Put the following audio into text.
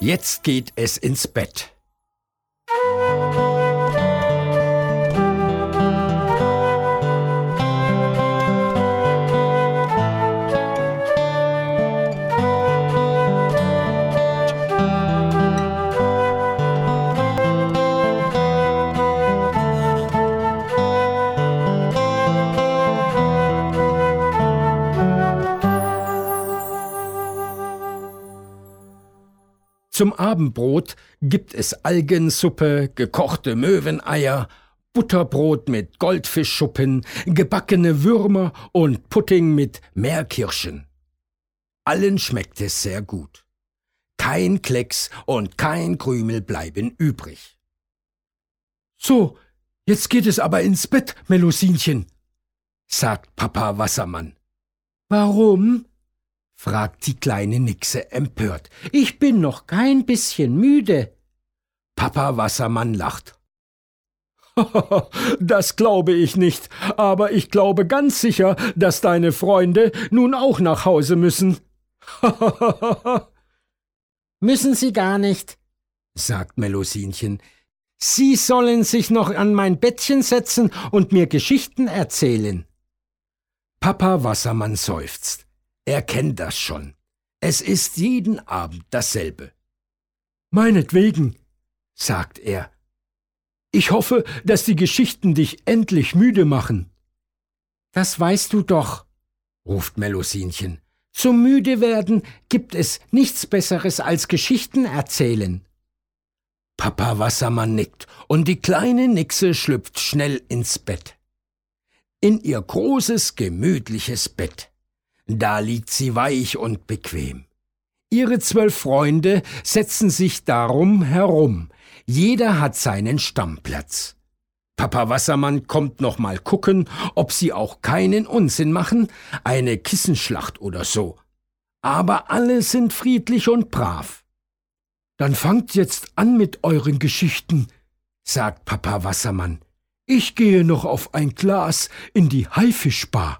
Jetzt geht es ins Bett. Zum Abendbrot gibt es Algensuppe, gekochte Möweneier, Butterbrot mit Goldfischschuppen, gebackene Würmer und Pudding mit Meerkirschen. Allen schmeckt es sehr gut. Kein Klecks und kein Krümel bleiben übrig. So, jetzt geht es aber ins Bett, Melusinchen, sagt Papa Wassermann. Warum? Fragt die kleine Nixe empört. Ich bin noch kein bisschen müde. Papa Wassermann lacht. Das glaube ich nicht, aber ich glaube ganz sicher, dass deine Freunde nun auch nach Hause müssen. müssen sie gar nicht, sagt Melusinchen. Sie sollen sich noch an mein Bettchen setzen und mir Geschichten erzählen. Papa Wassermann seufzt. Er kennt das schon. Es ist jeden Abend dasselbe. Meinetwegen, sagt er. Ich hoffe, dass die Geschichten dich endlich müde machen. Das weißt du doch, ruft Melusinchen. Zum müde werden gibt es nichts Besseres als Geschichten erzählen. Papa Wassermann nickt und die kleine Nixe schlüpft schnell ins Bett. In ihr großes, gemütliches Bett. Da liegt sie weich und bequem. Ihre zwölf Freunde setzen sich darum herum. Jeder hat seinen Stammplatz. Papa Wassermann kommt noch mal gucken, ob sie auch keinen Unsinn machen, eine Kissenschlacht oder so. Aber alle sind friedlich und brav. Dann fangt jetzt an mit euren Geschichten, sagt Papa Wassermann. Ich gehe noch auf ein Glas in die Haifischbar.